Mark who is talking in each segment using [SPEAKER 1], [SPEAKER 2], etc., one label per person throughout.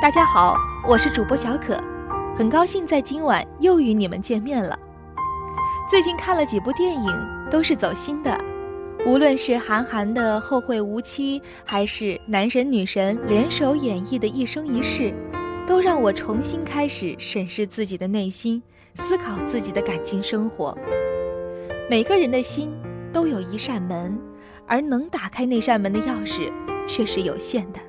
[SPEAKER 1] 大家好，我是主播小可，很高兴在今晚又与你们见面了。最近看了几部电影，都是走心的，无论是韩寒的《后会无期》，还是男神女神联手演绎的《一生一世》，都让我重新开始审视自己的内心，思考自己的感情生活。每个人的心都有一扇门，而能打开那扇门的钥匙却是有限的。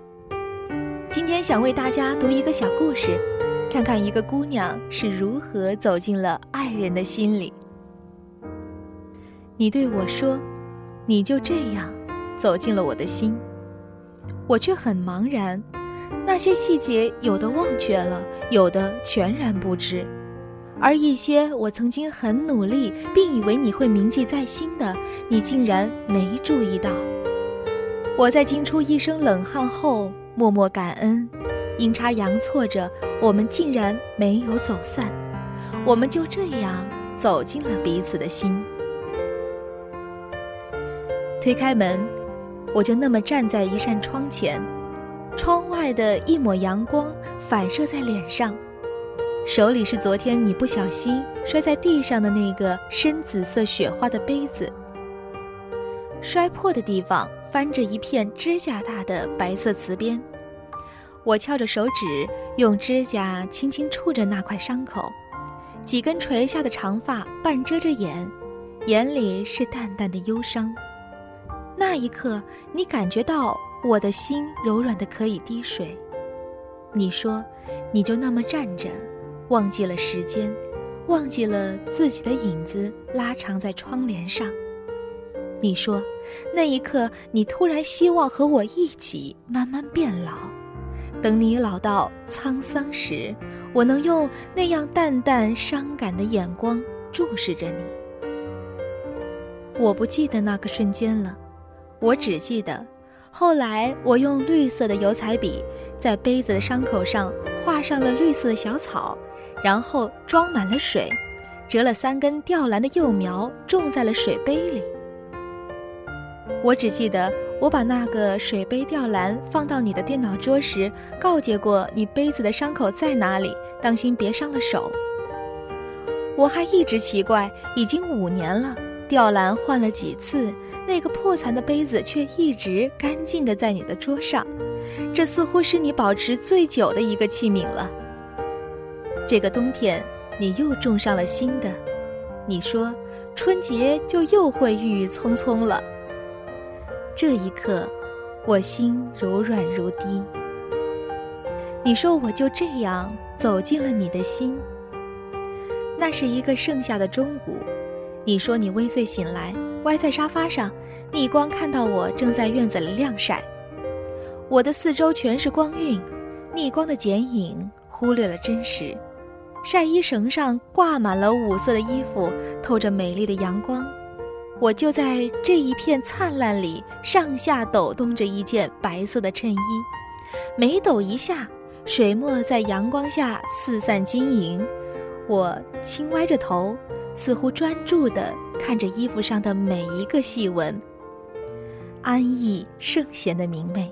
[SPEAKER 1] 今天想为大家读一个小故事，看看一个姑娘是如何走进了爱人的心里。你对我说：“你就这样走进了我的心。”我却很茫然，那些细节有的忘却了，有的全然不知，而一些我曾经很努力并以为你会铭记在心的，你竟然没注意到。我在惊出一身冷汗后。默默感恩，阴差阳错着，我们竟然没有走散，我们就这样走进了彼此的心。推开门，我就那么站在一扇窗前，窗外的一抹阳光反射在脸上，手里是昨天你不小心摔在地上的那个深紫色雪花的杯子，摔破的地方翻着一片指甲大的白色瓷边。我翘着手指，用指甲轻轻触着那块伤口，几根垂下的长发半遮着眼，眼里是淡淡的忧伤。那一刻，你感觉到我的心柔软的可以滴水。你说，你就那么站着，忘记了时间，忘记了自己的影子拉长在窗帘上。你说，那一刻，你突然希望和我一起慢慢变老。等你老到沧桑时，我能用那样淡淡伤感的眼光注视着你。我不记得那个瞬间了，我只记得，后来我用绿色的油彩笔在杯子的伤口上画上了绿色的小草，然后装满了水，折了三根吊兰的幼苗种在了水杯里。我只记得。我把那个水杯吊篮放到你的电脑桌时，告诫过你杯子的伤口在哪里，当心别伤了手。我还一直奇怪，已经五年了，吊篮换了几次，那个破残的杯子却一直干净的在你的桌上，这似乎是你保持最久的一个器皿了。这个冬天，你又种上了新的，你说春节就又会郁郁葱葱了。这一刻，我心柔软如滴。你说我就这样走进了你的心。那是一个盛夏的中午，你说你微醉醒来，歪在沙发上，逆光看到我正在院子里晾晒。我的四周全是光晕，逆光的剪影忽略了真实。晒衣绳上挂满了五色的衣服，透着美丽的阳光。我就在这一片灿烂里，上下抖动着一件白色的衬衣，每抖一下，水墨在阳光下四散晶莹。我轻歪着头，似乎专注地看着衣服上的每一个细纹，安逸圣贤的明媚。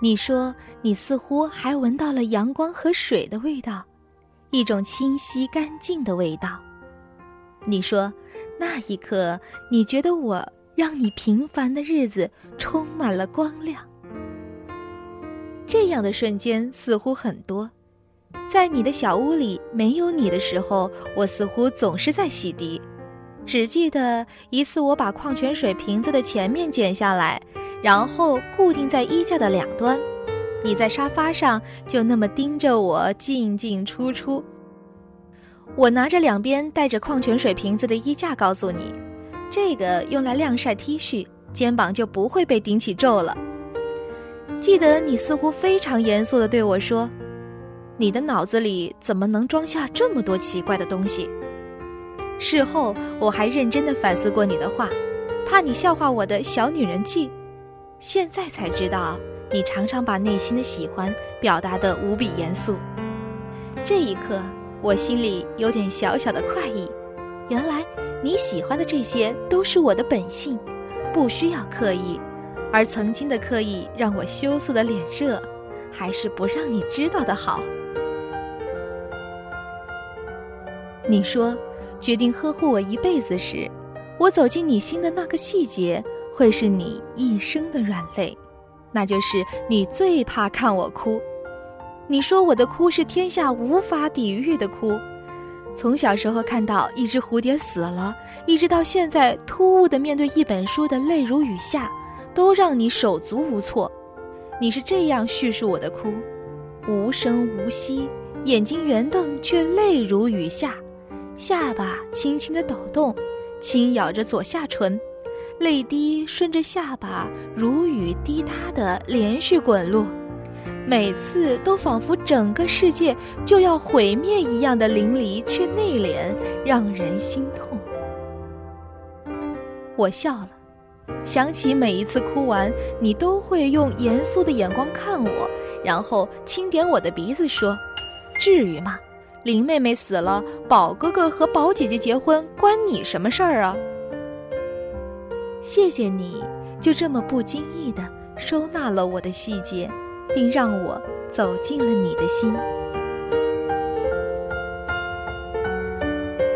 [SPEAKER 1] 你说，你似乎还闻到了阳光和水的味道，一种清晰干净的味道。你说。那一刻，你觉得我让你平凡的日子充满了光亮。这样的瞬间似乎很多，在你的小屋里没有你的时候，我似乎总是在洗涤。只记得一次，我把矿泉水瓶子的前面剪下来，然后固定在衣架的两端，你在沙发上就那么盯着我进进出出。我拿着两边带着矿泉水瓶子的衣架，告诉你，这个用来晾晒 T 恤，肩膀就不会被顶起皱了。记得你似乎非常严肃地对我说：“你的脑子里怎么能装下这么多奇怪的东西？”事后我还认真地反思过你的话，怕你笑话我的小女人气。现在才知道，你常常把内心的喜欢表达得无比严肃。这一刻。我心里有点小小的快意，原来你喜欢的这些都是我的本性，不需要刻意，而曾经的刻意让我羞涩的脸热，还是不让你知道的好。你说，决定呵护我一辈子时，我走进你心的那个细节，会是你一生的软肋，那就是你最怕看我哭。你说我的哭是天下无法抵御的哭，从小时候看到一只蝴蝶死了，一直到现在突兀的面对一本书的泪如雨下，都让你手足无措。你是这样叙述我的哭：无声无息，眼睛圆瞪却泪如雨下，下巴轻轻的抖动，轻咬着左下唇，泪滴顺着下巴如雨滴答的连续滚落。每次都仿佛整个世界就要毁灭一样的淋漓，却内敛，让人心痛。我笑了，想起每一次哭完，你都会用严肃的眼光看我，然后轻点我的鼻子说：“至于吗？林妹妹死了，宝哥哥和宝姐姐结婚，关你什么事儿啊？”谢谢你，就这么不经意的收纳了我的细节。并让我走进了你的心。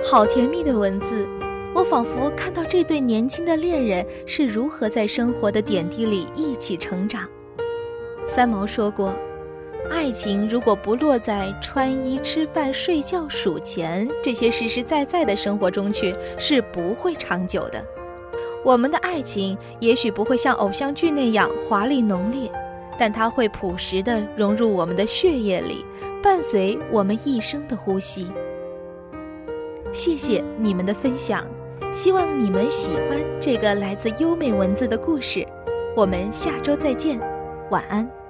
[SPEAKER 1] 好甜蜜的文字，我仿佛看到这对年轻的恋人是如何在生活的点滴里一起成长。三毛说过：“爱情如果不落在穿衣、吃饭、睡觉、数钱这些实实在在的生活中去，是不会长久的。我们的爱情也许不会像偶像剧那样华丽浓烈。”但它会朴实的融入我们的血液里，伴随我们一生的呼吸。谢谢你们的分享，希望你们喜欢这个来自优美文字的故事。我们下周再见，晚安。